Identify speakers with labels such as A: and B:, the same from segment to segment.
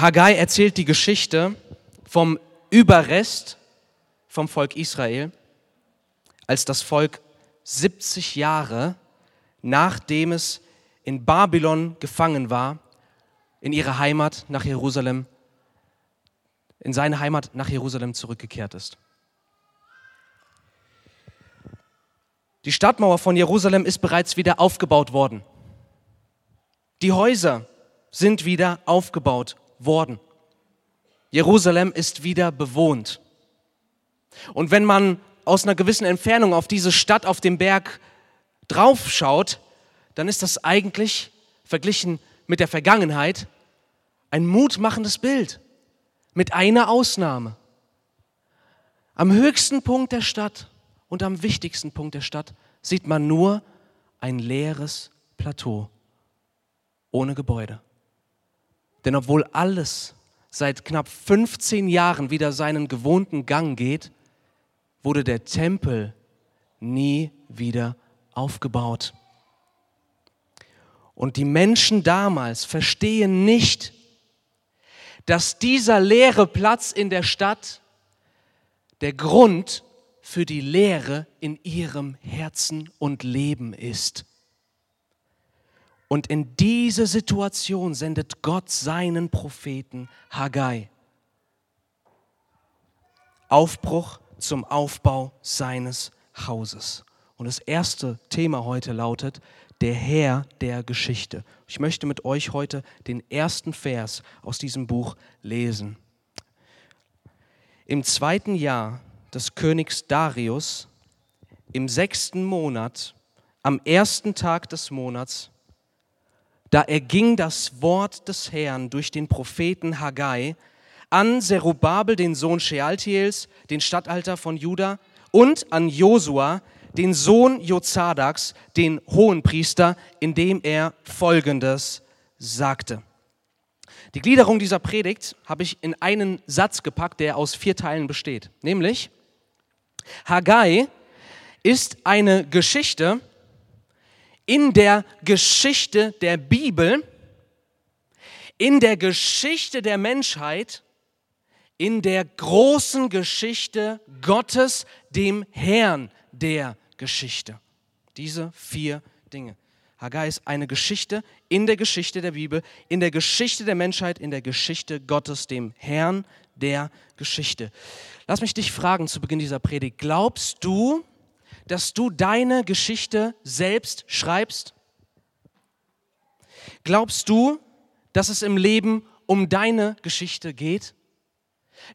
A: Haggai erzählt die Geschichte vom Überrest vom Volk Israel, als das Volk 70 Jahre nachdem es in Babylon gefangen war, in ihre Heimat nach Jerusalem, in seine Heimat nach Jerusalem zurückgekehrt ist. Die Stadtmauer von Jerusalem ist bereits wieder aufgebaut worden. Die Häuser sind wieder aufgebaut worden. Jerusalem ist wieder bewohnt. Und wenn man aus einer gewissen Entfernung auf diese Stadt auf dem Berg draufschaut, dann ist das eigentlich verglichen mit der Vergangenheit ein mutmachendes Bild. Mit einer Ausnahme. Am höchsten Punkt der Stadt und am wichtigsten Punkt der Stadt sieht man nur ein leeres Plateau ohne Gebäude. Denn obwohl alles seit knapp 15 Jahren wieder seinen gewohnten Gang geht, wurde der Tempel nie wieder aufgebaut. Und die Menschen damals verstehen nicht, dass dieser leere Platz in der Stadt der Grund für die Leere in ihrem Herzen und Leben ist. Und in diese Situation sendet Gott seinen Propheten Haggai. Aufbruch zum Aufbau seines Hauses. Und das erste Thema heute lautet, der Herr der Geschichte. Ich möchte mit euch heute den ersten Vers aus diesem Buch lesen. Im zweiten Jahr des Königs Darius, im sechsten Monat, am ersten Tag des Monats, da erging das Wort des Herrn durch den Propheten Haggai an Zerubabel, den Sohn Shealtiels, den Statthalter von Juda, und an Josua, den Sohn Jozadaks, den Hohenpriester, indem er Folgendes sagte. Die Gliederung dieser Predigt habe ich in einen Satz gepackt, der aus vier Teilen besteht. Nämlich, Haggai ist eine Geschichte, in der Geschichte der Bibel, in der Geschichte der Menschheit, in der großen Geschichte Gottes, dem Herrn der Geschichte. Diese vier Dinge. Haggai ist eine Geschichte in der Geschichte der Bibel, in der Geschichte der Menschheit, in der Geschichte Gottes, dem Herrn der Geschichte. Lass mich dich fragen zu Beginn dieser Predigt. Glaubst du, dass du deine Geschichte selbst schreibst? Glaubst du, dass es im Leben um deine Geschichte geht?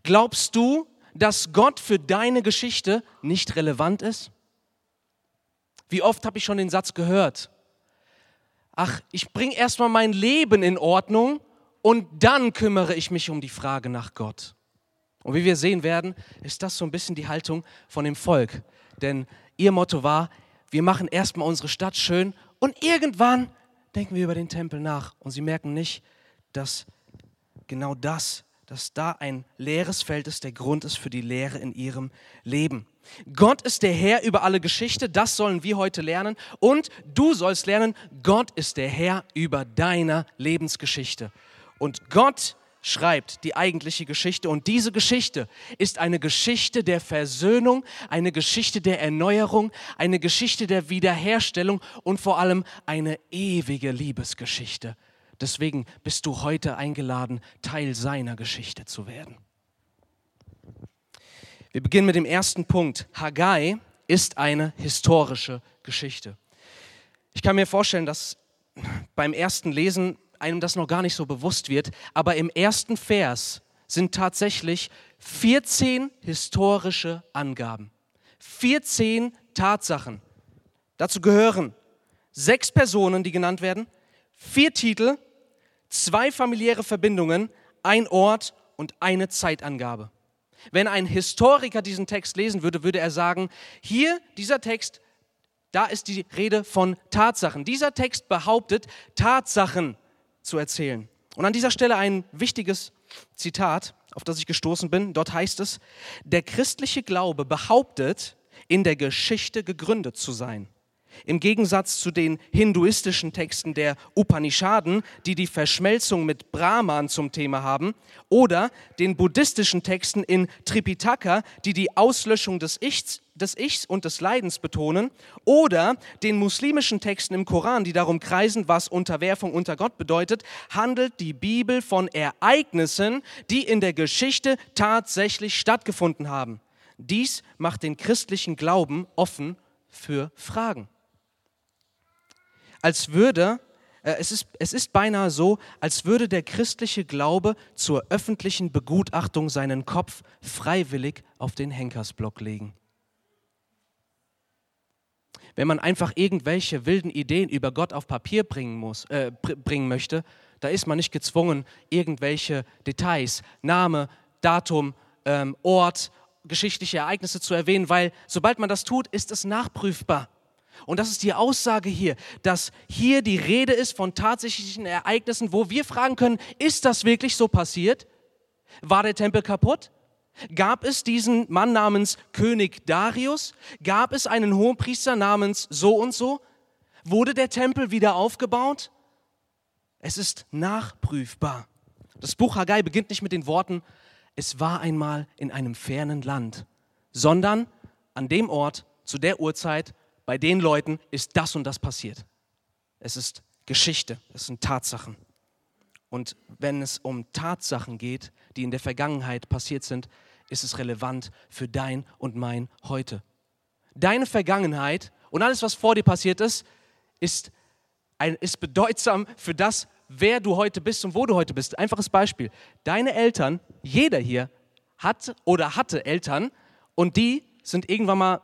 A: Glaubst du, dass Gott für deine Geschichte nicht relevant ist? Wie oft habe ich schon den Satz gehört? Ach, ich bringe erstmal mein Leben in Ordnung und dann kümmere ich mich um die Frage nach Gott. Und wie wir sehen werden, ist das so ein bisschen die Haltung von dem Volk. Denn Ihr Motto war, wir machen erstmal unsere Stadt schön und irgendwann denken wir über den Tempel nach. Und sie merken nicht, dass genau das, dass da ein leeres Feld ist, der Grund ist für die Leere in ihrem Leben. Gott ist der Herr über alle Geschichte, das sollen wir heute lernen. Und du sollst lernen, Gott ist der Herr über deiner Lebensgeschichte. Und Gott schreibt die eigentliche Geschichte. Und diese Geschichte ist eine Geschichte der Versöhnung, eine Geschichte der Erneuerung, eine Geschichte der Wiederherstellung und vor allem eine ewige Liebesgeschichte. Deswegen bist du heute eingeladen, Teil seiner Geschichte zu werden. Wir beginnen mit dem ersten Punkt. Haggai ist eine historische Geschichte. Ich kann mir vorstellen, dass beim ersten Lesen einem das noch gar nicht so bewusst wird, aber im ersten Vers sind tatsächlich 14 historische Angaben, 14 Tatsachen. Dazu gehören sechs Personen, die genannt werden, vier Titel, zwei familiäre Verbindungen, ein Ort und eine Zeitangabe. Wenn ein Historiker diesen Text lesen würde, würde er sagen, hier dieser Text, da ist die Rede von Tatsachen. Dieser Text behauptet, Tatsachen zu erzählen. Und an dieser Stelle ein wichtiges Zitat, auf das ich gestoßen bin. Dort heißt es, der christliche Glaube behauptet, in der Geschichte gegründet zu sein. Im Gegensatz zu den hinduistischen Texten der Upanishaden, die die Verschmelzung mit Brahman zum Thema haben, oder den buddhistischen Texten in Tripitaka, die die Auslöschung des Ichs, des Ichs und des Leidens betonen, oder den muslimischen Texten im Koran, die darum kreisen, was Unterwerfung unter Gott bedeutet, handelt die Bibel von Ereignissen, die in der Geschichte tatsächlich stattgefunden haben. Dies macht den christlichen Glauben offen für Fragen als würde, äh, es, ist, es ist beinahe so, als würde der christliche Glaube zur öffentlichen Begutachtung seinen Kopf freiwillig auf den Henkersblock legen. Wenn man einfach irgendwelche wilden Ideen über Gott auf Papier bringen, muss, äh, bringen möchte, da ist man nicht gezwungen, irgendwelche Details, Name, Datum, ähm, Ort, geschichtliche Ereignisse zu erwähnen, weil sobald man das tut, ist es nachprüfbar. Und das ist die Aussage hier, dass hier die Rede ist von tatsächlichen Ereignissen, wo wir fragen können, ist das wirklich so passiert? War der Tempel kaputt? Gab es diesen Mann namens König Darius? Gab es einen Hohenpriester namens so und so? Wurde der Tempel wieder aufgebaut? Es ist nachprüfbar. Das Buch Haggai beginnt nicht mit den Worten, es war einmal in einem fernen Land, sondern an dem Ort, zu der Uhrzeit, bei den Leuten ist das und das passiert. Es ist Geschichte, es sind Tatsachen. Und wenn es um Tatsachen geht, die in der Vergangenheit passiert sind, ist es relevant für dein und mein heute. Deine Vergangenheit und alles, was vor dir passiert ist, ist, ein, ist bedeutsam für das, wer du heute bist und wo du heute bist. Einfaches Beispiel. Deine Eltern, jeder hier hat oder hatte Eltern und die sind irgendwann mal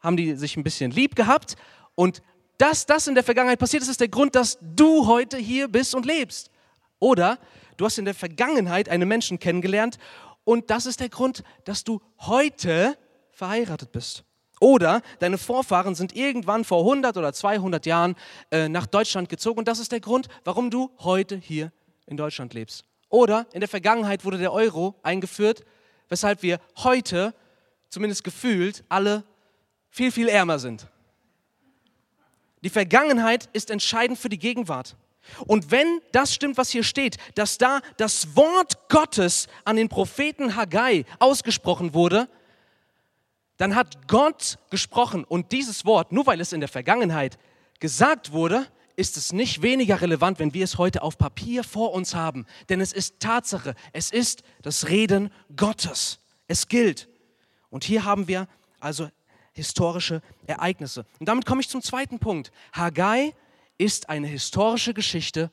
A: haben die sich ein bisschen lieb gehabt und dass das in der Vergangenheit passiert ist, ist der Grund, dass du heute hier bist und lebst. Oder du hast in der Vergangenheit einen Menschen kennengelernt und das ist der Grund, dass du heute verheiratet bist. Oder deine Vorfahren sind irgendwann vor 100 oder 200 Jahren äh, nach Deutschland gezogen und das ist der Grund, warum du heute hier in Deutschland lebst. Oder in der Vergangenheit wurde der Euro eingeführt, weshalb wir heute, zumindest gefühlt, alle viel, viel ärmer sind. Die Vergangenheit ist entscheidend für die Gegenwart. Und wenn das stimmt, was hier steht, dass da das Wort Gottes an den Propheten Haggai ausgesprochen wurde, dann hat Gott gesprochen und dieses Wort, nur weil es in der Vergangenheit gesagt wurde, ist es nicht weniger relevant, wenn wir es heute auf Papier vor uns haben. Denn es ist Tatsache, es ist das Reden Gottes. Es gilt. Und hier haben wir also historische Ereignisse. Und damit komme ich zum zweiten Punkt. Haggai ist eine historische Geschichte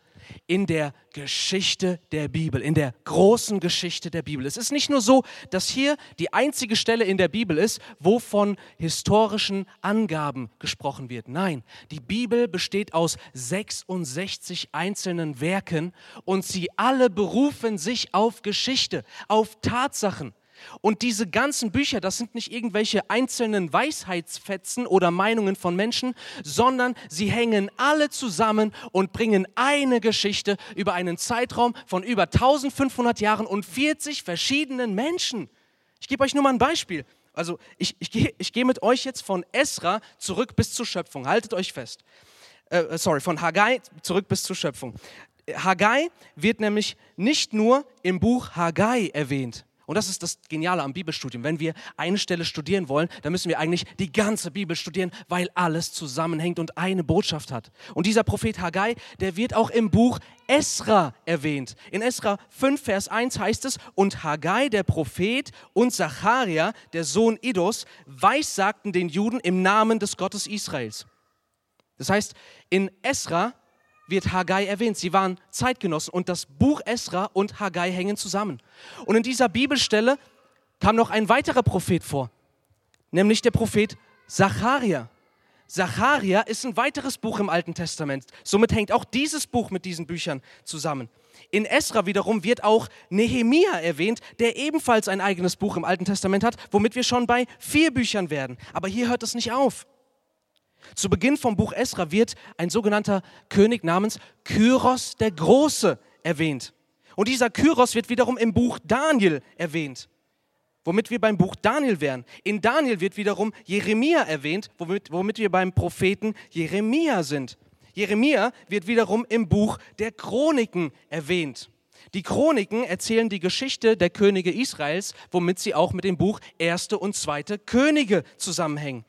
A: in der Geschichte der Bibel, in der großen Geschichte der Bibel. Es ist nicht nur so, dass hier die einzige Stelle in der Bibel ist, wo von historischen Angaben gesprochen wird. Nein, die Bibel besteht aus 66 einzelnen Werken und sie alle berufen sich auf Geschichte, auf Tatsachen. Und diese ganzen Bücher, das sind nicht irgendwelche einzelnen Weisheitsfetzen oder Meinungen von Menschen, sondern sie hängen alle zusammen und bringen eine Geschichte über einen Zeitraum von über 1500 Jahren und 40 verschiedenen Menschen. Ich gebe euch nur mal ein Beispiel. Also ich, ich gehe ich geh mit euch jetzt von Esra zurück bis zur Schöpfung. Haltet euch fest. Äh, sorry, von Haggai zurück bis zur Schöpfung. Haggai wird nämlich nicht nur im Buch Haggai erwähnt. Und das ist das Geniale am Bibelstudium. Wenn wir eine Stelle studieren wollen, dann müssen wir eigentlich die ganze Bibel studieren, weil alles zusammenhängt und eine Botschaft hat. Und dieser Prophet Haggai, der wird auch im Buch Esra erwähnt. In Esra 5, Vers 1 heißt es, und Haggai, der Prophet, und Zacharia, der Sohn Idos, weissagten den Juden im Namen des Gottes Israels. Das heißt, in Esra wird Haggai erwähnt. Sie waren Zeitgenossen und das Buch Esra und Haggai hängen zusammen. Und in dieser Bibelstelle kam noch ein weiterer Prophet vor, nämlich der Prophet Zacharia. Zacharia ist ein weiteres Buch im Alten Testament. Somit hängt auch dieses Buch mit diesen Büchern zusammen. In Esra wiederum wird auch Nehemia erwähnt, der ebenfalls ein eigenes Buch im Alten Testament hat, womit wir schon bei vier Büchern werden. Aber hier hört es nicht auf. Zu Beginn vom Buch Esra wird ein sogenannter König namens Kyros der Große erwähnt. Und dieser Kyros wird wiederum im Buch Daniel erwähnt. womit wir beim Buch Daniel wären. In Daniel wird wiederum Jeremia erwähnt, womit, womit wir beim Propheten Jeremia sind. Jeremia wird wiederum im Buch der Chroniken erwähnt. Die Chroniken erzählen die Geschichte der Könige Israels, womit sie auch mit dem Buch Erste und Zweite Könige zusammenhängen.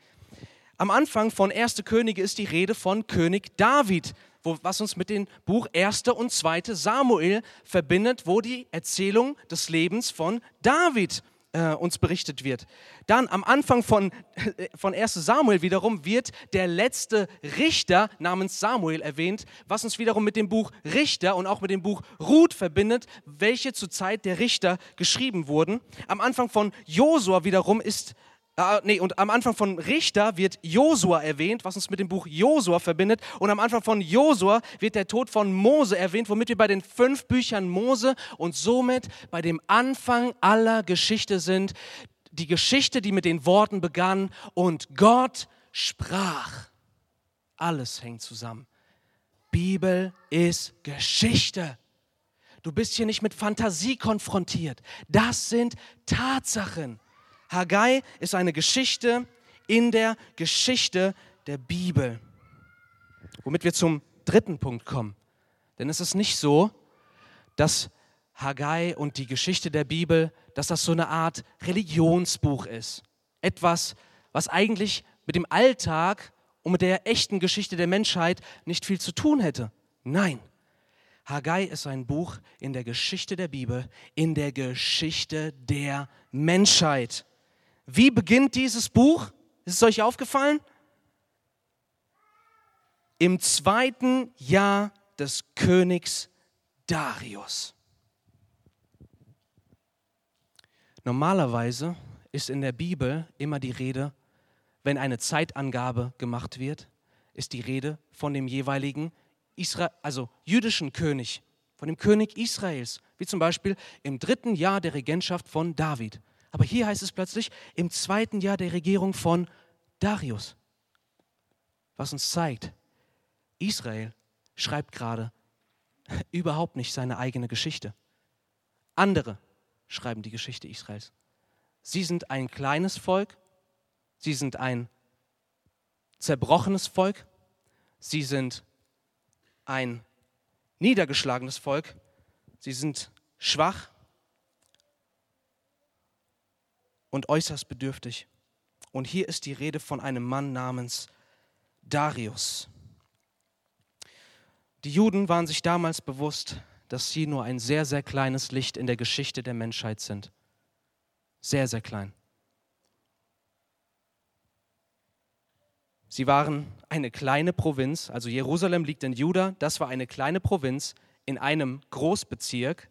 A: Am Anfang von Erste Könige ist die Rede von König David, wo, was uns mit dem Buch Erste und Zweite Samuel verbindet, wo die Erzählung des Lebens von David äh, uns berichtet wird. Dann am Anfang von, äh, von 1 Samuel wiederum wird der letzte Richter namens Samuel erwähnt, was uns wiederum mit dem Buch Richter und auch mit dem Buch Ruth verbindet, welche zur Zeit der Richter geschrieben wurden. Am Anfang von Josua wiederum ist äh, nee, und am Anfang von Richter wird Josua erwähnt, was uns mit dem Buch Josua verbindet. Und am Anfang von Josua wird der Tod von Mose erwähnt, womit wir bei den fünf Büchern Mose und somit bei dem Anfang aller Geschichte sind. Die Geschichte, die mit den Worten begann und Gott sprach. Alles hängt zusammen. Bibel ist Geschichte. Du bist hier nicht mit Fantasie konfrontiert. Das sind Tatsachen. Haggai ist eine Geschichte in der Geschichte der Bibel. Womit wir zum dritten Punkt kommen. Denn es ist nicht so, dass Haggai und die Geschichte der Bibel, dass das so eine Art Religionsbuch ist. Etwas, was eigentlich mit dem Alltag und mit der echten Geschichte der Menschheit nicht viel zu tun hätte. Nein. Haggai ist ein Buch in der Geschichte der Bibel, in der Geschichte der Menschheit. Wie beginnt dieses Buch? Ist es euch aufgefallen? Im zweiten Jahr des Königs Darius. Normalerweise ist in der Bibel immer die Rede, wenn eine Zeitangabe gemacht wird, ist die Rede von dem jeweiligen Israel, also jüdischen König, von dem König Israels, wie zum Beispiel im dritten Jahr der Regentschaft von David. Aber hier heißt es plötzlich im zweiten Jahr der Regierung von Darius. Was uns zeigt, Israel schreibt gerade überhaupt nicht seine eigene Geschichte. Andere schreiben die Geschichte Israels. Sie sind ein kleines Volk, sie sind ein zerbrochenes Volk, sie sind ein niedergeschlagenes Volk, sie sind schwach, und äußerst bedürftig. Und hier ist die Rede von einem Mann namens Darius. Die Juden waren sich damals bewusst, dass sie nur ein sehr, sehr kleines Licht in der Geschichte der Menschheit sind. Sehr, sehr klein. Sie waren eine kleine Provinz, also Jerusalem liegt in Juda, das war eine kleine Provinz in einem Großbezirk,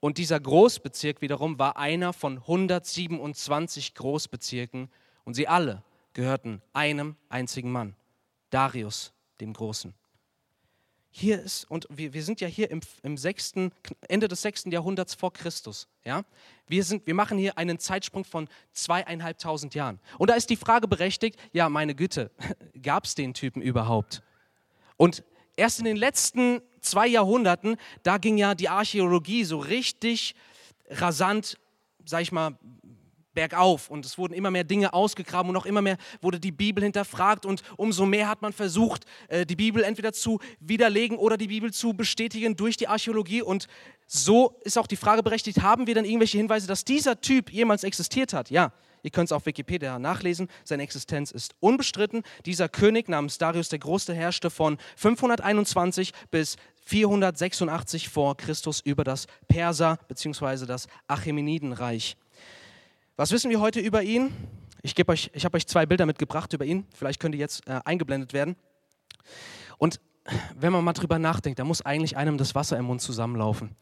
A: und dieser Großbezirk wiederum war einer von 127 Großbezirken und sie alle gehörten einem einzigen Mann, Darius dem Großen. Hier ist, und wir, wir sind ja hier im, im sechsten, Ende des sechsten Jahrhunderts vor Christus. Ja? Wir, sind, wir machen hier einen Zeitsprung von zweieinhalbtausend Jahren. Und da ist die Frage berechtigt, ja, meine Güte, gab es den Typen überhaupt? Und erst in den letzten zwei Jahrhunderten, da ging ja die Archäologie so richtig rasant, sag ich mal, bergauf. Und es wurden immer mehr Dinge ausgegraben und auch immer mehr wurde die Bibel hinterfragt. Und umso mehr hat man versucht, äh, die Bibel entweder zu widerlegen oder die Bibel zu bestätigen durch die Archäologie. Und so ist auch die Frage berechtigt, haben wir dann irgendwelche Hinweise, dass dieser Typ jemals existiert hat? Ja, Ihr könnt es auf Wikipedia nachlesen. Seine Existenz ist unbestritten. Dieser König namens Darius der Große herrschte von 521 bis 486 vor Christus über das Perser bzw. das Achämenidenreich. Was wissen wir heute über ihn? Ich, ich habe euch zwei Bilder mitgebracht über ihn. Vielleicht können die jetzt äh, eingeblendet werden. Und wenn man mal drüber nachdenkt, da muss eigentlich einem das Wasser im Mund zusammenlaufen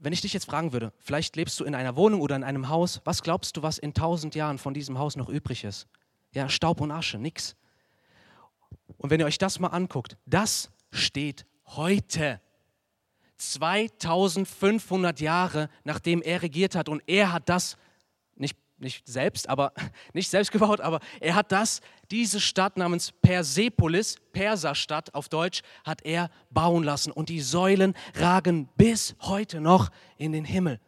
A: wenn ich dich jetzt fragen würde, vielleicht lebst du in einer Wohnung oder in einem Haus, was glaubst du, was in tausend Jahren von diesem Haus noch übrig ist? Ja, Staub und Asche, nix. Und wenn ihr euch das mal anguckt, das steht heute. 2500 Jahre nachdem er regiert hat und er hat das nicht selbst, aber nicht selbst gebaut, aber er hat das, diese Stadt namens Persepolis, Perserstadt auf Deutsch, hat er bauen lassen und die Säulen ragen bis heute noch in den Himmel.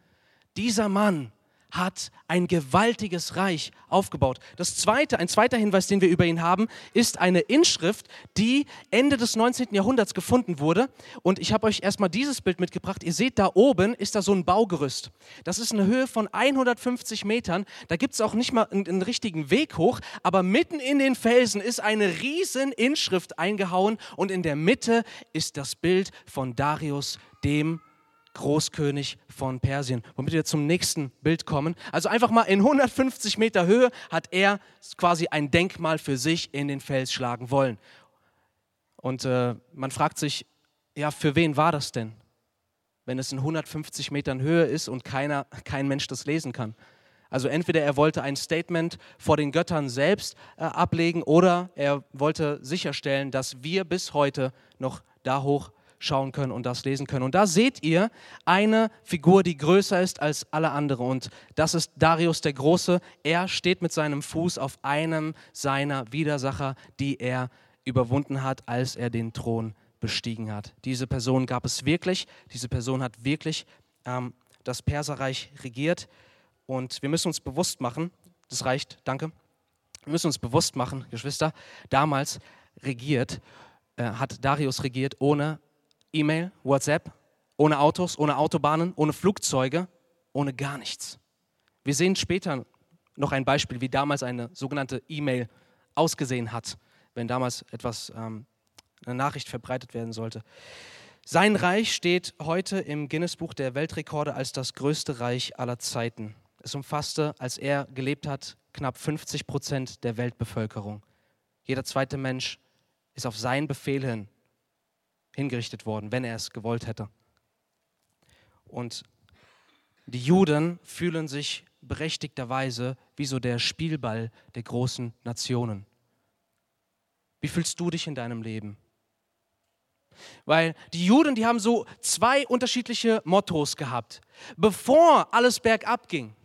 A: Dieser Mann hat ein gewaltiges Reich aufgebaut. Das zweite, ein zweiter Hinweis, den wir über ihn haben, ist eine Inschrift, die Ende des 19. Jahrhunderts gefunden wurde. Und ich habe euch erstmal dieses Bild mitgebracht. Ihr seht, da oben ist da so ein Baugerüst. Das ist eine Höhe von 150 Metern. Da gibt es auch nicht mal einen, einen richtigen Weg hoch, aber mitten in den Felsen ist eine riesen Inschrift eingehauen und in der Mitte ist das Bild von Darius dem Großkönig von Persien. Womit wir zum nächsten Bild kommen. Also einfach mal in 150 Meter Höhe hat er quasi ein Denkmal für sich in den Fels schlagen wollen. Und äh, man fragt sich, ja, für wen war das denn? Wenn es in 150 Metern Höhe ist und keiner, kein Mensch das lesen kann. Also entweder er wollte ein Statement vor den Göttern selbst äh, ablegen oder er wollte sicherstellen, dass wir bis heute noch da hoch schauen können und das lesen können. Und da seht ihr eine Figur, die größer ist als alle andere. Und das ist Darius der Große. Er steht mit seinem Fuß auf einem seiner Widersacher, die er überwunden hat, als er den Thron bestiegen hat. Diese Person gab es wirklich. Diese Person hat wirklich ähm, das Perserreich regiert. Und wir müssen uns bewusst machen, das reicht, danke. Wir müssen uns bewusst machen, Geschwister, damals regiert, äh, hat Darius regiert ohne E-Mail, WhatsApp, ohne Autos, ohne Autobahnen, ohne Flugzeuge, ohne gar nichts. Wir sehen später noch ein Beispiel, wie damals eine sogenannte E-Mail ausgesehen hat, wenn damals etwas, ähm, eine Nachricht verbreitet werden sollte. Sein Reich steht heute im Guinness-Buch der Weltrekorde als das größte Reich aller Zeiten. Es umfasste, als er gelebt hat, knapp 50 Prozent der Weltbevölkerung. Jeder zweite Mensch ist auf seinen Befehl hin hingerichtet worden, wenn er es gewollt hätte. Und die Juden fühlen sich berechtigterweise wie so der Spielball der großen Nationen. Wie fühlst du dich in deinem Leben? Weil die Juden, die haben so zwei unterschiedliche Mottos gehabt. Bevor alles bergab ging,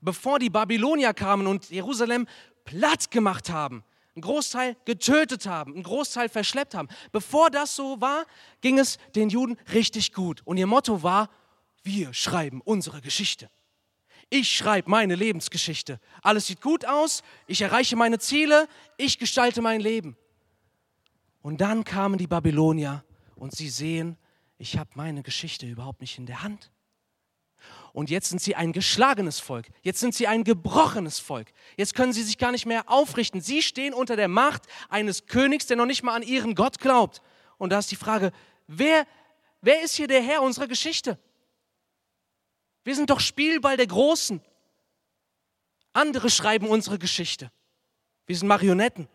A: bevor die Babylonier kamen und Jerusalem platt gemacht haben, einen Großteil getötet haben, einen Großteil verschleppt haben. Bevor das so war, ging es den Juden richtig gut. Und ihr Motto war, wir schreiben unsere Geschichte. Ich schreibe meine Lebensgeschichte. Alles sieht gut aus, ich erreiche meine Ziele, ich gestalte mein Leben. Und dann kamen die Babylonier und sie sehen, ich habe meine Geschichte überhaupt nicht in der Hand. Und jetzt sind sie ein geschlagenes Volk. Jetzt sind sie ein gebrochenes Volk. Jetzt können sie sich gar nicht mehr aufrichten. Sie stehen unter der Macht eines Königs, der noch nicht mal an ihren Gott glaubt. Und da ist die Frage, wer, wer ist hier der Herr unserer Geschichte? Wir sind doch Spielball der Großen. Andere schreiben unsere Geschichte. Wir sind Marionetten.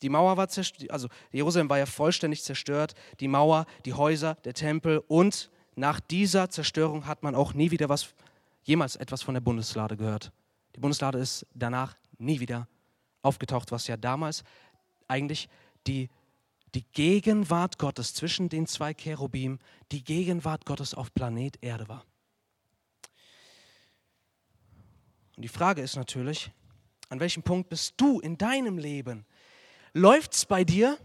A: Die Mauer war zerstört, also Jerusalem war ja vollständig zerstört. Die Mauer, die Häuser, der Tempel und nach dieser Zerstörung hat man auch nie wieder was, jemals etwas von der Bundeslade gehört. Die Bundeslade ist danach nie wieder aufgetaucht, was ja damals eigentlich die, die Gegenwart Gottes zwischen den zwei Cherubim, die Gegenwart Gottes auf Planet Erde war. Und die Frage ist natürlich, an welchem Punkt bist du in deinem Leben? Läuft es bei dir?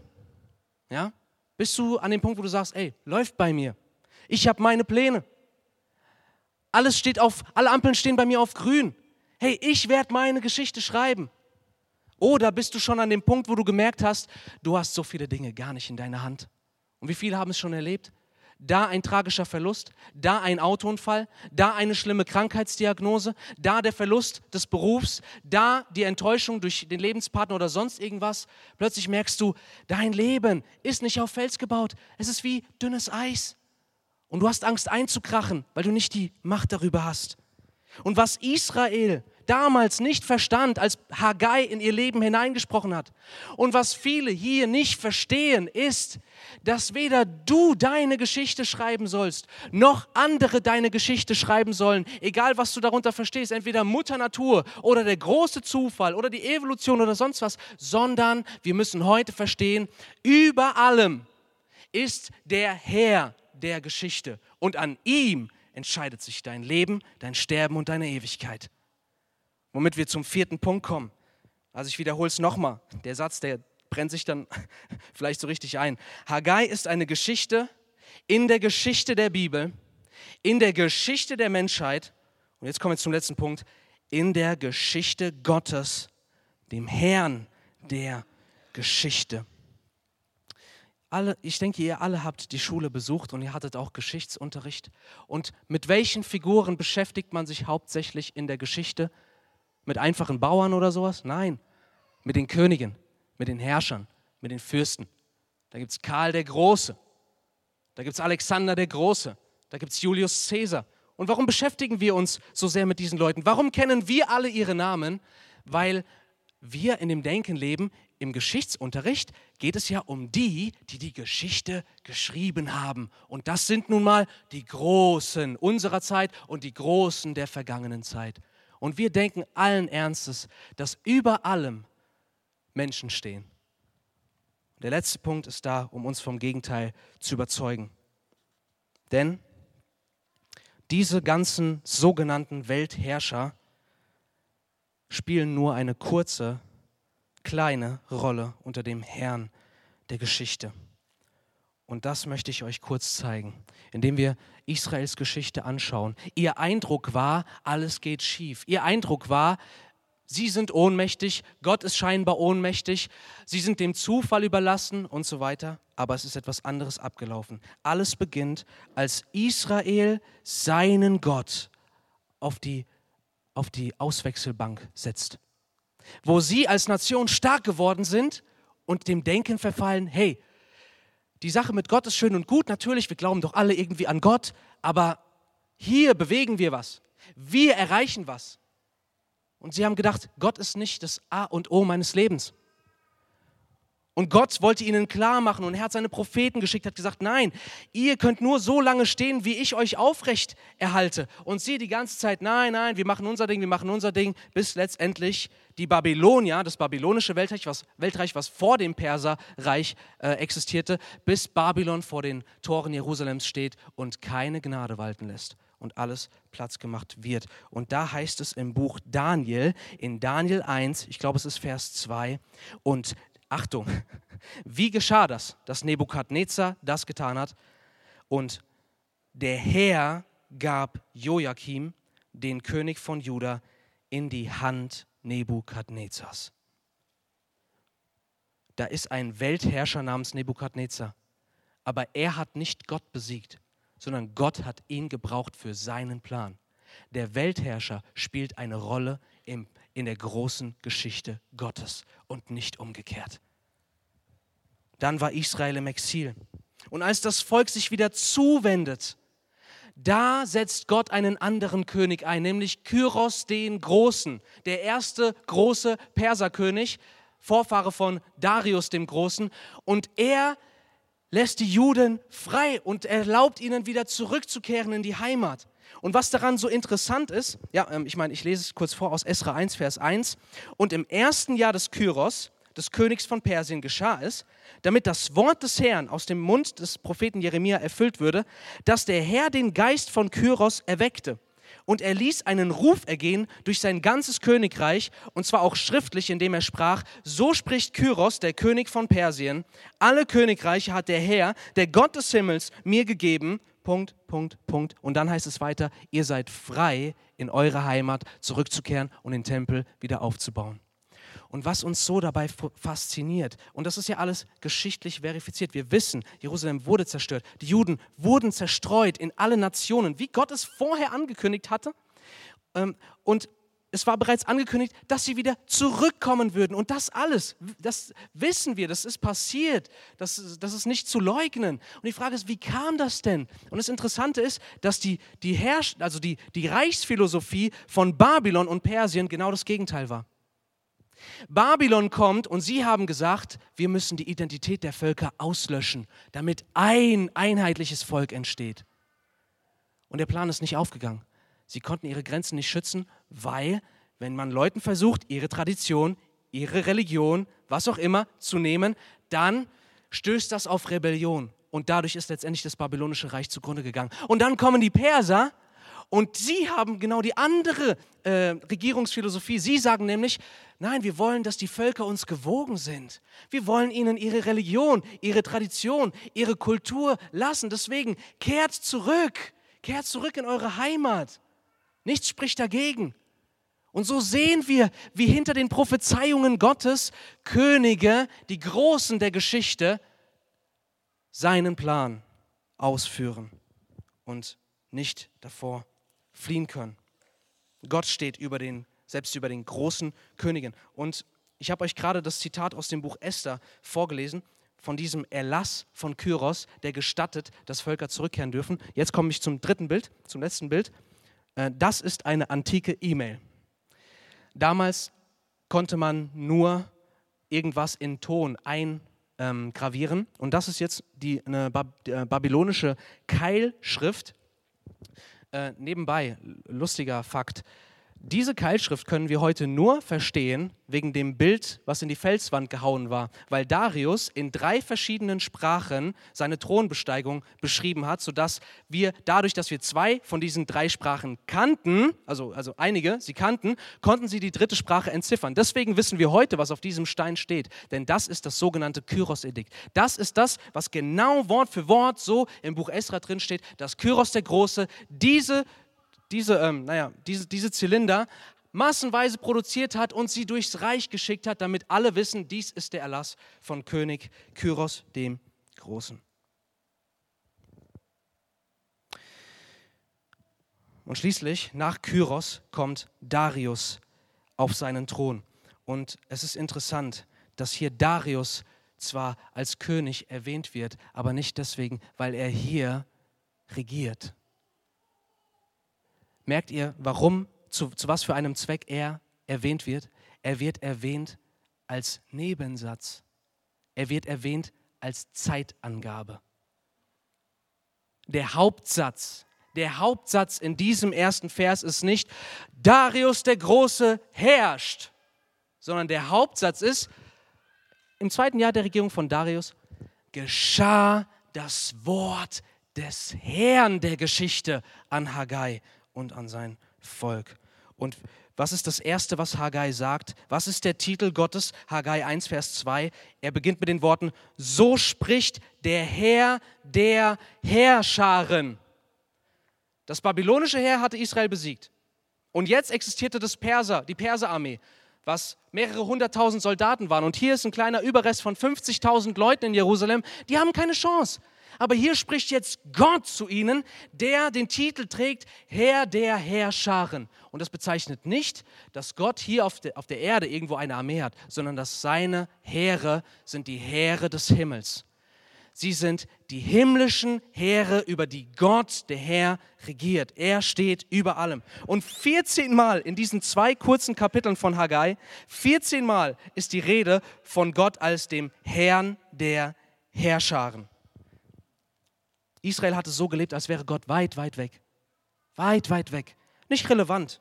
A: Ja? Bist du an dem Punkt, wo du sagst, ey, läuft bei mir? Ich habe meine Pläne. Alles steht auf, alle Ampeln stehen bei mir auf grün. Hey, ich werde meine Geschichte schreiben. Oder bist du schon an dem Punkt, wo du gemerkt hast, du hast so viele Dinge gar nicht in deiner Hand? Und wie viele haben es schon erlebt? Da ein tragischer Verlust, da ein Autounfall, da eine schlimme Krankheitsdiagnose, da der Verlust des Berufs, da die Enttäuschung durch den Lebenspartner oder sonst irgendwas. Plötzlich merkst du, dein Leben ist nicht auf Fels gebaut. Es ist wie dünnes Eis. Und du hast Angst einzukrachen, weil du nicht die Macht darüber hast. Und was Israel damals nicht verstand, als Haggai in ihr Leben hineingesprochen hat. Und was viele hier nicht verstehen, ist, dass weder du deine Geschichte schreiben sollst, noch andere deine Geschichte schreiben sollen, egal was du darunter verstehst, entweder Mutter Natur oder der große Zufall oder die Evolution oder sonst was, sondern wir müssen heute verstehen, über allem ist der Herr der Geschichte. Und an ihm entscheidet sich dein Leben, dein Sterben und deine Ewigkeit. Womit wir zum vierten Punkt kommen. Also ich wiederhole es nochmal. Der Satz, der brennt sich dann vielleicht so richtig ein. Haggai ist eine Geschichte in der Geschichte der Bibel, In der Geschichte der Menschheit, und jetzt kommen wir zum letzten Punkt, in der Geschichte Gottes, dem Herrn der Geschichte. Alle, ich denke, ihr alle habt die Schule besucht und ihr hattet auch Geschichtsunterricht. Und mit welchen Figuren beschäftigt man sich hauptsächlich in der Geschichte? Mit einfachen Bauern oder sowas? Nein, mit den Königen, mit den Herrschern, mit den Fürsten. Da gibt es Karl der Große, da gibt es Alexander der Große, da gibt es Julius Caesar. Und warum beschäftigen wir uns so sehr mit diesen Leuten? Warum kennen wir alle ihre Namen? Weil wir in dem Denken leben, im Geschichtsunterricht geht es ja um die, die die Geschichte geschrieben haben. Und das sind nun mal die Großen unserer Zeit und die Großen der vergangenen Zeit. Und wir denken allen Ernstes, dass über allem Menschen stehen. Der letzte Punkt ist da, um uns vom Gegenteil zu überzeugen. Denn diese ganzen sogenannten Weltherrscher spielen nur eine kurze, kleine Rolle unter dem Herrn der Geschichte. Und das möchte ich euch kurz zeigen, indem wir Israels Geschichte anschauen. Ihr Eindruck war, alles geht schief. Ihr Eindruck war, sie sind ohnmächtig, Gott ist scheinbar ohnmächtig, sie sind dem Zufall überlassen und so weiter. Aber es ist etwas anderes abgelaufen. Alles beginnt, als Israel seinen Gott auf die auf die Auswechselbank setzt. Wo sie als Nation stark geworden sind und dem Denken verfallen, hey, die Sache mit Gott ist schön und gut, natürlich, wir glauben doch alle irgendwie an Gott, aber hier bewegen wir was. Wir erreichen was. Und sie haben gedacht, Gott ist nicht das A und O meines Lebens. Und Gott wollte ihnen klar machen und er hat seine Propheten geschickt, hat gesagt, nein, ihr könnt nur so lange stehen, wie ich euch aufrecht erhalte. Und sie die ganze Zeit, nein, nein, wir machen unser Ding, wir machen unser Ding, bis letztendlich die Babylonier, das babylonische Weltreich, was, Weltreich, was vor dem Perserreich äh, existierte, bis Babylon vor den Toren Jerusalems steht und keine Gnade walten lässt und alles Platz gemacht wird. Und da heißt es im Buch Daniel, in Daniel 1, ich glaube es ist Vers 2, und Achtung, wie geschah das, dass Nebukadnezar das getan hat? Und der Herr gab Joachim, den König von Juda, in die Hand Nebukadnezars. Da ist ein Weltherrscher namens Nebukadnezar, aber er hat nicht Gott besiegt, sondern Gott hat ihn gebraucht für seinen Plan. Der Weltherrscher spielt eine Rolle im in der großen Geschichte Gottes und nicht umgekehrt. Dann war Israel im Exil. Und als das Volk sich wieder zuwendet, da setzt Gott einen anderen König ein, nämlich Kyros den Großen, der erste große Perserkönig, Vorfahre von Darius dem Großen. Und er lässt die Juden frei und erlaubt ihnen wieder zurückzukehren in die Heimat. Und was daran so interessant ist, ja, ähm, ich meine, ich lese es kurz vor aus Esra 1, Vers 1. Und im ersten Jahr des Kyros, des Königs von Persien, geschah es, damit das Wort des Herrn aus dem Mund des Propheten Jeremia erfüllt würde, dass der Herr den Geist von Kyros erweckte. Und er ließ einen Ruf ergehen durch sein ganzes Königreich, und zwar auch schriftlich, indem er sprach, so spricht Kyros, der König von Persien, alle Königreiche hat der Herr, der Gott des Himmels, mir gegeben, Punkt, Punkt, Punkt. Und dann heißt es weiter, ihr seid frei, in eure Heimat zurückzukehren und den Tempel wieder aufzubauen. Und was uns so dabei fasziniert, und das ist ja alles geschichtlich verifiziert, wir wissen, Jerusalem wurde zerstört, die Juden wurden zerstreut in alle Nationen, wie Gott es vorher angekündigt hatte. Ähm, und es war bereits angekündigt, dass sie wieder zurückkommen würden. Und das alles, das wissen wir, das ist passiert. Das, das ist nicht zu leugnen. Und die Frage ist, wie kam das denn? Und das Interessante ist, dass die, die, Herrsch also die, die Reichsphilosophie von Babylon und Persien genau das Gegenteil war. Babylon kommt und sie haben gesagt, wir müssen die Identität der Völker auslöschen, damit ein einheitliches Volk entsteht. Und der Plan ist nicht aufgegangen. Sie konnten ihre Grenzen nicht schützen, weil, wenn man Leuten versucht, ihre Tradition, ihre Religion, was auch immer zu nehmen, dann stößt das auf Rebellion. Und dadurch ist letztendlich das babylonische Reich zugrunde gegangen. Und dann kommen die Perser und sie haben genau die andere äh, Regierungsphilosophie. Sie sagen nämlich, nein, wir wollen, dass die Völker uns gewogen sind. Wir wollen ihnen ihre Religion, ihre Tradition, ihre Kultur lassen. Deswegen kehrt zurück kehrt zurück in eure Heimat. Nichts spricht dagegen. Und so sehen wir, wie hinter den Prophezeiungen Gottes Könige, die Großen der Geschichte, seinen Plan ausführen und nicht davor fliehen können. Gott steht über den, selbst über den großen Königen. Und ich habe euch gerade das Zitat aus dem Buch Esther vorgelesen von diesem Erlass von Kyros, der gestattet, dass Völker zurückkehren dürfen. Jetzt komme ich zum dritten Bild, zum letzten Bild. Äh, das ist eine antike E-Mail. Damals konnte man nur irgendwas in Ton eingravieren. Ähm, und das ist jetzt die, eine äh, babylonische Keilschrift. Äh, nebenbei, lustiger Fakt, diese Keilschrift können wir heute nur verstehen wegen dem Bild, was in die Felswand gehauen war, weil Darius in drei verschiedenen Sprachen seine Thronbesteigung beschrieben hat, sodass wir dadurch, dass wir zwei von diesen drei Sprachen kannten, also, also einige sie kannten, konnten sie die dritte Sprache entziffern. Deswegen wissen wir heute, was auf diesem Stein steht, denn das ist das sogenannte Kyros-Edikt. Das ist das, was genau Wort für Wort so im Buch Esra drin steht, dass Kyros der Große diese diese, ähm, naja, diese, diese Zylinder massenweise produziert hat und sie durchs Reich geschickt hat, damit alle wissen, dies ist der Erlass von König Kyros dem Großen. Und schließlich, nach Kyros, kommt Darius auf seinen Thron. Und es ist interessant, dass hier Darius zwar als König erwähnt wird, aber nicht deswegen, weil er hier regiert. Merkt ihr, warum, zu, zu was für einem Zweck er erwähnt wird? Er wird erwähnt als Nebensatz. Er wird erwähnt als Zeitangabe. Der Hauptsatz, der Hauptsatz in diesem ersten Vers ist nicht, Darius der Große herrscht, sondern der Hauptsatz ist, im zweiten Jahr der Regierung von Darius geschah das Wort des Herrn der Geschichte an Haggai und an sein Volk. Und was ist das Erste, was Haggai sagt? Was ist der Titel Gottes? Haggai 1, Vers 2. Er beginnt mit den Worten, so spricht der Herr der Herrscharen. Das babylonische Heer hatte Israel besiegt. Und jetzt existierte das Perser, die Perserarmee, was mehrere hunderttausend Soldaten waren. Und hier ist ein kleiner Überrest von 50.000 Leuten in Jerusalem. Die haben keine Chance. Aber hier spricht jetzt Gott zu ihnen, der den Titel trägt, Herr der Herrscharen. Und das bezeichnet nicht, dass Gott hier auf der, auf der Erde irgendwo eine Armee hat, sondern dass seine Heere sind die Heere des Himmels. Sie sind die himmlischen Heere, über die Gott, der Herr, regiert. Er steht über allem. Und 14 Mal in diesen zwei kurzen Kapiteln von Haggai, 14 Mal ist die Rede von Gott als dem Herrn der Herrscharen. Israel hatte so gelebt, als wäre Gott weit, weit weg. Weit, weit weg. Nicht relevant.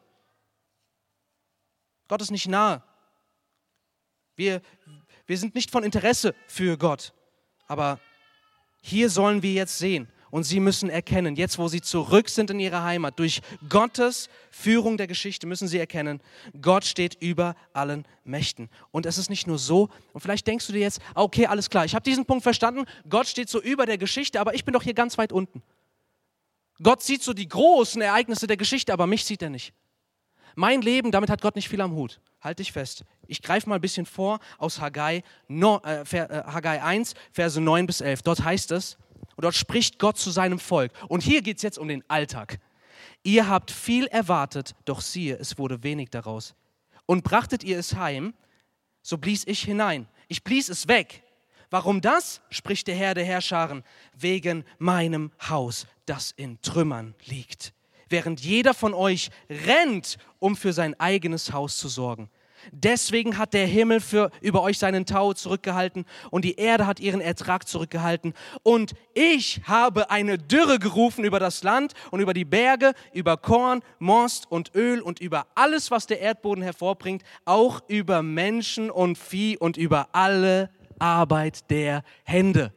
A: Gott ist nicht nahe. Wir, wir sind nicht von Interesse für Gott. Aber hier sollen wir jetzt sehen, und sie müssen erkennen, jetzt wo sie zurück sind in ihre Heimat, durch Gottes Führung der Geschichte müssen sie erkennen, Gott steht über allen Mächten. Und es ist nicht nur so, und vielleicht denkst du dir jetzt, okay, alles klar, ich habe diesen Punkt verstanden, Gott steht so über der Geschichte, aber ich bin doch hier ganz weit unten. Gott sieht so die großen Ereignisse der Geschichte, aber mich sieht er nicht. Mein Leben, damit hat Gott nicht viel am Hut. Halt dich fest. Ich greife mal ein bisschen vor aus Haggai, no, äh, äh Haggai 1, Verse 9 bis 11. Dort heißt es, und dort spricht Gott zu seinem Volk. Und hier geht es jetzt um den Alltag. Ihr habt viel erwartet, doch siehe, es wurde wenig daraus. Und brachtet ihr es heim, so blies ich hinein. Ich blies es weg. Warum das? spricht der Herr der Herrscharen. Wegen meinem Haus, das in Trümmern liegt. Während jeder von euch rennt, um für sein eigenes Haus zu sorgen. Deswegen hat der Himmel für, über euch seinen Tau zurückgehalten und die Erde hat ihren Ertrag zurückgehalten. Und ich habe eine Dürre gerufen über das Land und über die Berge, über Korn, Most und Öl und über alles, was der Erdboden hervorbringt, auch über Menschen und Vieh und über alle Arbeit der Hände.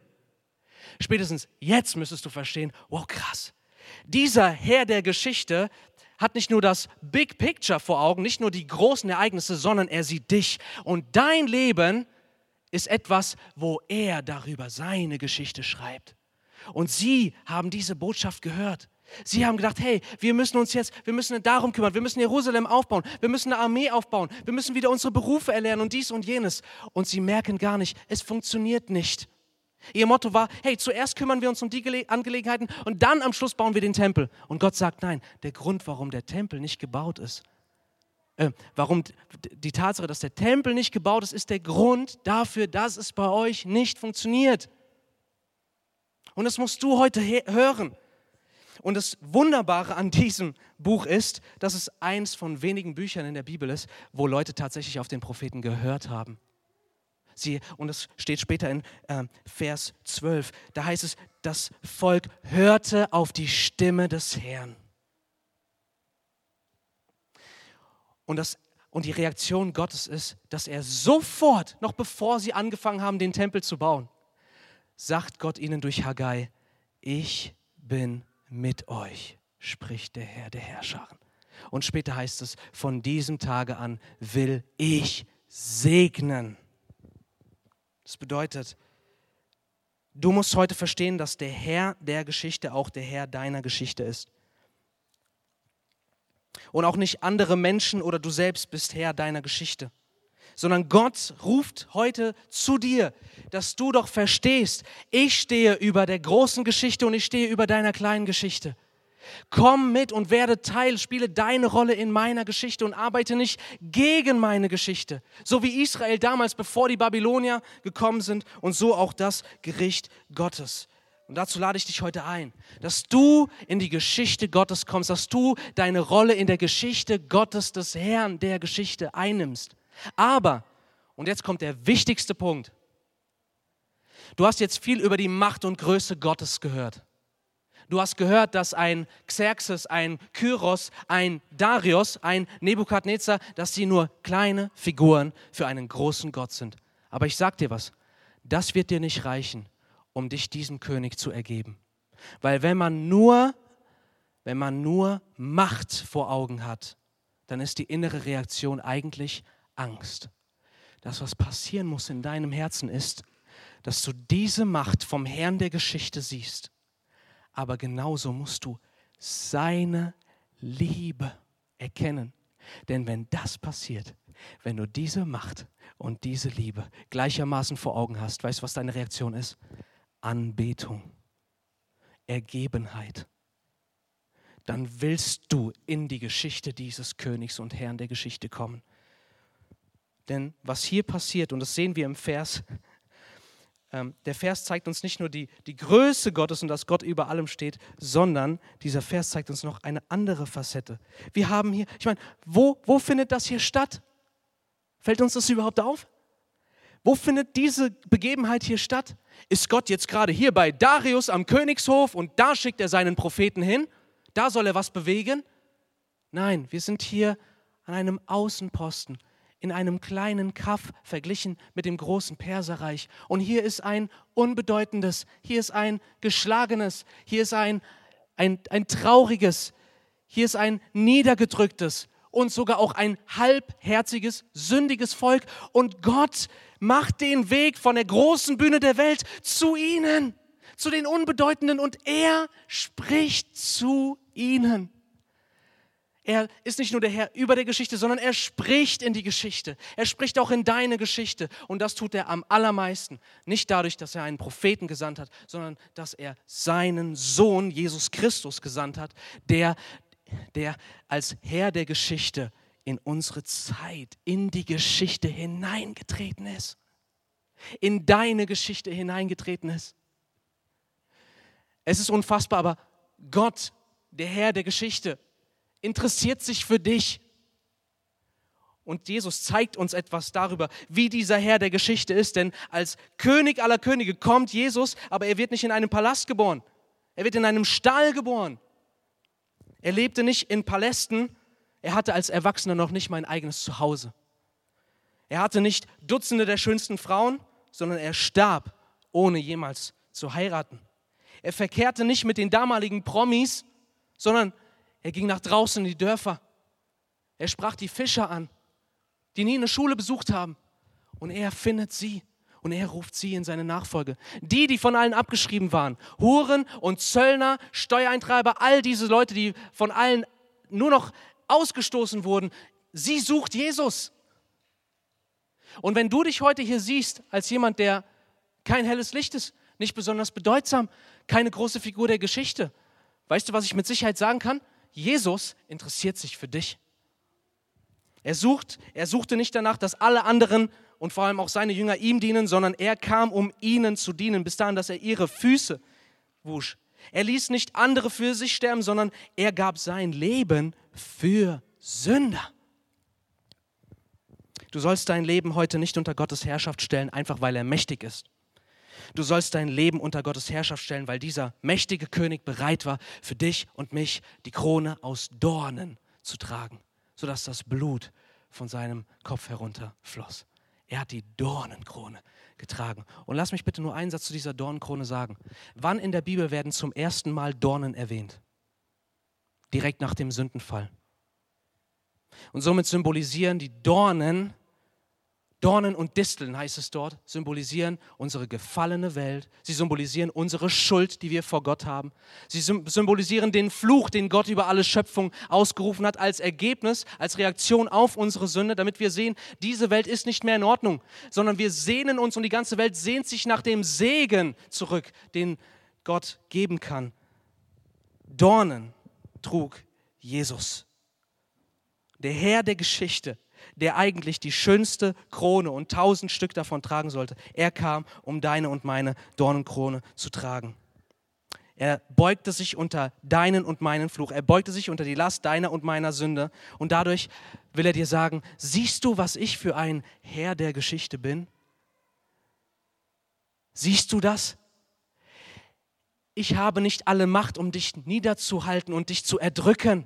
A: Spätestens jetzt müsstest du verstehen, wow krass, dieser Herr der Geschichte hat nicht nur das Big Picture vor Augen, nicht nur die großen Ereignisse, sondern er sieht dich. Und dein Leben ist etwas, wo er darüber seine Geschichte schreibt. Und sie haben diese Botschaft gehört. Sie haben gedacht, hey, wir müssen uns jetzt, wir müssen darum kümmern, wir müssen Jerusalem aufbauen, wir müssen eine Armee aufbauen, wir müssen wieder unsere Berufe erlernen und dies und jenes. Und sie merken gar nicht, es funktioniert nicht. Ihr Motto war, hey, zuerst kümmern wir uns um die Angelegenheiten und dann am Schluss bauen wir den Tempel. Und Gott sagt, nein, der Grund, warum der Tempel nicht gebaut ist, äh, warum die Tatsache, dass der Tempel nicht gebaut ist, ist der Grund dafür, dass es bei euch nicht funktioniert. Und das musst du heute hören. Und das Wunderbare an diesem Buch ist, dass es eins von wenigen Büchern in der Bibel ist, wo Leute tatsächlich auf den Propheten gehört haben. Sie, und das steht später in äh, Vers 12, da heißt es, das Volk hörte auf die Stimme des Herrn. Und, das, und die Reaktion Gottes ist, dass er sofort, noch bevor sie angefangen haben, den Tempel zu bauen, sagt Gott ihnen durch Haggai, ich bin mit euch, spricht der Herr der Herrscharen. Und später heißt es, von diesem Tage an will ich segnen. Das bedeutet, du musst heute verstehen, dass der Herr der Geschichte auch der Herr deiner Geschichte ist. Und auch nicht andere Menschen oder du selbst bist Herr deiner Geschichte sondern Gott ruft heute zu dir, dass du doch verstehst, ich stehe über der großen Geschichte und ich stehe über deiner kleinen Geschichte. Komm mit und werde Teil, spiele deine Rolle in meiner Geschichte und arbeite nicht gegen meine Geschichte. So wie Israel damals, bevor die Babylonier gekommen sind und so auch das Gericht Gottes. Und dazu lade ich dich heute ein, dass du in die Geschichte Gottes kommst, dass du deine Rolle in der Geschichte Gottes, des Herrn der Geschichte einnimmst. Aber, und jetzt kommt der wichtigste Punkt, du hast jetzt viel über die Macht und Größe Gottes gehört. Du hast gehört, dass ein Xerxes, ein Kyros, ein Darius, ein Nebukadnezar, dass sie nur kleine Figuren für einen großen Gott sind. Aber ich sag dir was, das wird dir nicht reichen, um dich diesem König zu ergeben. Weil wenn man nur, wenn man nur Macht vor Augen hat, dann ist die innere Reaktion eigentlich Angst. Das, was passieren muss in deinem Herzen, ist, dass du diese Macht vom Herrn der Geschichte siehst. Aber genauso musst du seine Liebe erkennen. Denn wenn das passiert, wenn du diese Macht und diese Liebe gleichermaßen vor Augen hast, weißt du, was deine Reaktion ist? Anbetung, Ergebenheit. Dann willst du in die Geschichte dieses Königs und Herrn der Geschichte kommen. Denn was hier passiert, und das sehen wir im Vers, ähm, der Vers zeigt uns nicht nur die, die Größe Gottes und dass Gott über allem steht, sondern dieser Vers zeigt uns noch eine andere Facette. Wir haben hier, ich meine, wo, wo findet das hier statt? Fällt uns das überhaupt auf? Wo findet diese Begebenheit hier statt? Ist Gott jetzt gerade hier bei Darius am Königshof und da schickt er seinen Propheten hin? Da soll er was bewegen? Nein, wir sind hier an einem Außenposten, in einem kleinen Kaff verglichen mit dem großen Perserreich. Und hier ist ein unbedeutendes, hier ist ein geschlagenes, hier ist ein, ein, ein trauriges, hier ist ein niedergedrücktes und sogar auch ein halbherziges, sündiges Volk. Und Gott macht den Weg von der großen Bühne der Welt zu ihnen, zu den Unbedeutenden. Und er spricht zu ihnen. Er ist nicht nur der Herr über der Geschichte, sondern er spricht in die Geschichte. Er spricht auch in deine Geschichte. Und das tut er am allermeisten. Nicht dadurch, dass er einen Propheten gesandt hat, sondern dass er seinen Sohn Jesus Christus gesandt hat, der, der als Herr der Geschichte in unsere Zeit, in die Geschichte hineingetreten ist. In deine Geschichte hineingetreten ist. Es ist unfassbar, aber Gott, der Herr der Geschichte, interessiert sich für dich. Und Jesus zeigt uns etwas darüber, wie dieser Herr der Geschichte ist. Denn als König aller Könige kommt Jesus, aber er wird nicht in einem Palast geboren. Er wird in einem Stall geboren. Er lebte nicht in Palästen. Er hatte als Erwachsener noch nicht mal ein eigenes Zuhause. Er hatte nicht Dutzende der schönsten Frauen, sondern er starb, ohne jemals zu heiraten. Er verkehrte nicht mit den damaligen Promis, sondern er ging nach draußen in die Dörfer. Er sprach die Fischer an, die nie eine Schule besucht haben. Und er findet sie Und er ruft sie in seine Nachfolge. Die, die von allen abgeschrieben waren. Huren und Zöllner, Steuereintreiber, all diese Leute, die von allen nur noch ausgestoßen wurden. Sie sucht Jesus. Und wenn du dich heute hier siehst als jemand, der kein helles Licht ist, nicht besonders bedeutsam, keine große Figur der Geschichte, weißt du, was ich mit Sicherheit sagen kann? Jesus interessiert sich für dich. Er sucht, er suchte nicht danach, dass alle anderen und vor allem auch seine Jünger ihm dienen, sondern er kam, um ihnen zu dienen, bis dahin, dass er ihre Füße wusch. Er ließ nicht andere für sich sterben, sondern er gab sein Leben für Sünder. Du sollst dein Leben heute nicht unter Gottes Herrschaft stellen, einfach weil er mächtig ist. Du sollst dein Leben unter Gottes Herrschaft stellen, weil dieser mächtige König bereit war, für dich und mich die Krone aus Dornen zu tragen, sodass das Blut von seinem Kopf herunterfloss. Er hat die Dornenkrone getragen. Und lass mich bitte nur einen Satz zu dieser Dornenkrone sagen. Wann in der Bibel werden zum ersten Mal Dornen erwähnt? Direkt nach dem Sündenfall. Und somit symbolisieren die Dornen Dornen und Disteln heißt es dort, symbolisieren unsere gefallene Welt. Sie symbolisieren unsere Schuld, die wir vor Gott haben. Sie symbolisieren den Fluch, den Gott über alle Schöpfung ausgerufen hat, als Ergebnis, als Reaktion auf unsere Sünde, damit wir sehen, diese Welt ist nicht mehr in Ordnung, sondern wir sehnen uns und die ganze Welt sehnt sich nach dem Segen zurück, den Gott geben kann. Dornen trug Jesus, der Herr der Geschichte der eigentlich die schönste Krone und tausend Stück davon tragen sollte. Er kam, um deine und meine Dornenkrone zu tragen. Er beugte sich unter deinen und meinen Fluch. Er beugte sich unter die Last deiner und meiner Sünde. Und dadurch will er dir sagen, siehst du, was ich für ein Herr der Geschichte bin? Siehst du das? Ich habe nicht alle Macht, um dich niederzuhalten und dich zu erdrücken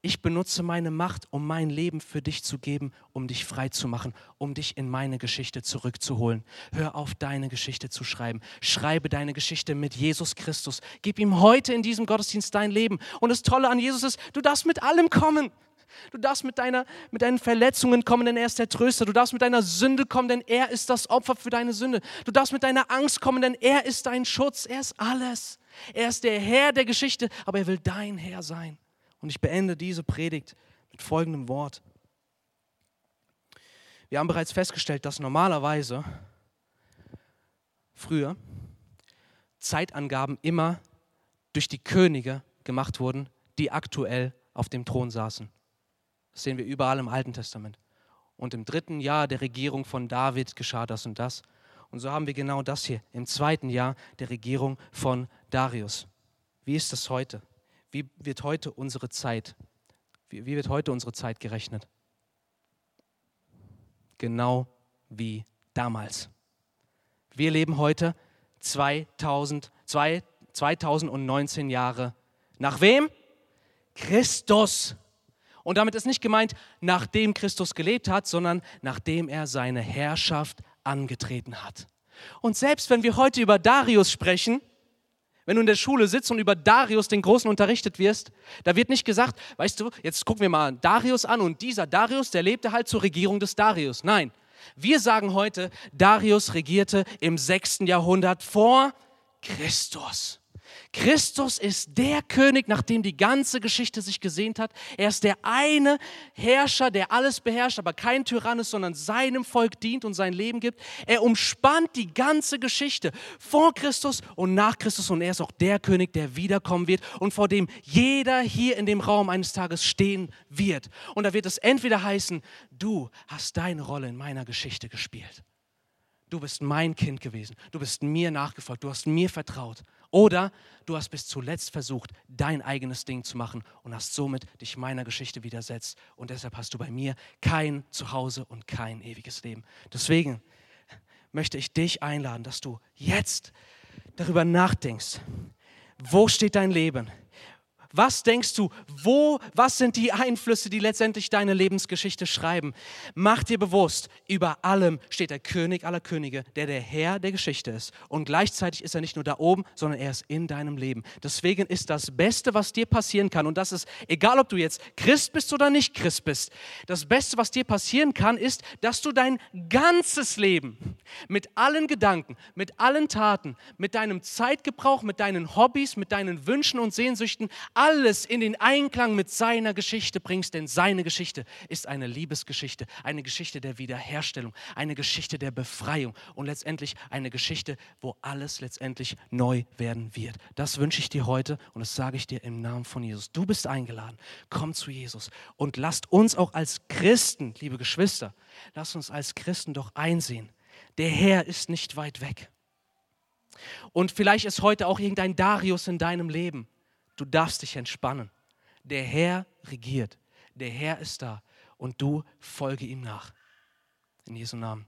A: ich benutze meine Macht, um mein Leben für dich zu geben, um dich frei zu machen, um dich in meine Geschichte zurückzuholen. Hör auf, deine Geschichte zu schreiben. Schreibe deine Geschichte mit Jesus Christus. Gib ihm heute in diesem Gottesdienst dein Leben. Und das Tolle an Jesus ist, du darfst mit allem kommen. Du darfst mit, deiner, mit deinen Verletzungen kommen, denn er ist der Tröster. Du darfst mit deiner Sünde kommen, denn er ist das Opfer für deine Sünde. Du darfst mit deiner Angst kommen, denn er ist dein Schutz. Er ist alles. Er ist der Herr der Geschichte, aber er will dein Herr sein. Und ich beende diese Predigt mit folgendem Wort. Wir haben bereits festgestellt, dass normalerweise früher Zeitangaben immer durch die Könige gemacht wurden, die aktuell auf dem Thron saßen. Das sehen wir überall im Alten Testament. Und im dritten Jahr der Regierung von David geschah das und das. Und so haben wir genau das hier im zweiten Jahr der Regierung von Darius. Wie ist das heute? Wie wird heute unsere Zeit, wie, wie wird heute unsere Zeit gerechnet? Genau wie damals. Wir leben heute 2000, 2019 Jahre. Nach wem? Christus. Und damit ist nicht gemeint, nachdem Christus gelebt hat, sondern nachdem er seine Herrschaft angetreten hat. Und selbst wenn wir heute über Darius sprechen, wenn du in der Schule sitzt und über Darius den Großen unterrichtet wirst, da wird nicht gesagt, weißt du, jetzt gucken wir mal Darius an und dieser Darius, der lebte halt zur Regierung des Darius. Nein, wir sagen heute, Darius regierte im 6. Jahrhundert vor Christus. Christus ist der König, nach dem die ganze Geschichte sich gesehnt hat. Er ist der eine Herrscher, der alles beherrscht, aber kein Tyrann ist, sondern seinem Volk dient und sein Leben gibt. Er umspannt die ganze Geschichte vor Christus und nach Christus und er ist auch der König, der wiederkommen wird und vor dem jeder hier in dem Raum eines Tages stehen wird. Und da wird es entweder heißen, du hast deine Rolle in meiner Geschichte gespielt. Du bist mein Kind gewesen. Du bist mir nachgefolgt. Du hast mir vertraut. Oder du hast bis zuletzt versucht, dein eigenes Ding zu machen und hast somit dich meiner Geschichte widersetzt. Und deshalb hast du bei mir kein Zuhause und kein ewiges Leben. Deswegen möchte ich dich einladen, dass du jetzt darüber nachdenkst. Wo steht dein Leben? Was denkst du, wo, was sind die Einflüsse, die letztendlich deine Lebensgeschichte schreiben? Mach dir bewusst, über allem steht der König aller Könige, der der Herr der Geschichte ist. Und gleichzeitig ist er nicht nur da oben, sondern er ist in deinem Leben. Deswegen ist das Beste, was dir passieren kann, und das ist, egal ob du jetzt Christ bist oder nicht Christ bist, das Beste, was dir passieren kann, ist, dass du dein ganzes Leben mit allen Gedanken, mit allen Taten, mit deinem Zeitgebrauch, mit deinen Hobbys, mit deinen Wünschen und Sehnsüchten, alles in den Einklang mit seiner Geschichte bringst, denn seine Geschichte ist eine Liebesgeschichte, eine Geschichte der Wiederherstellung, eine Geschichte der Befreiung und letztendlich eine Geschichte, wo alles letztendlich neu werden wird. Das wünsche ich dir heute und das sage ich dir im Namen von Jesus. Du bist eingeladen. Komm zu Jesus und lasst uns auch als Christen, liebe Geschwister, lasst uns als Christen doch einsehen, der Herr ist nicht weit weg. Und vielleicht ist heute auch irgendein Darius in deinem Leben Du darfst dich entspannen. Der Herr regiert. Der Herr ist da und du folge ihm nach. In Jesu Namen.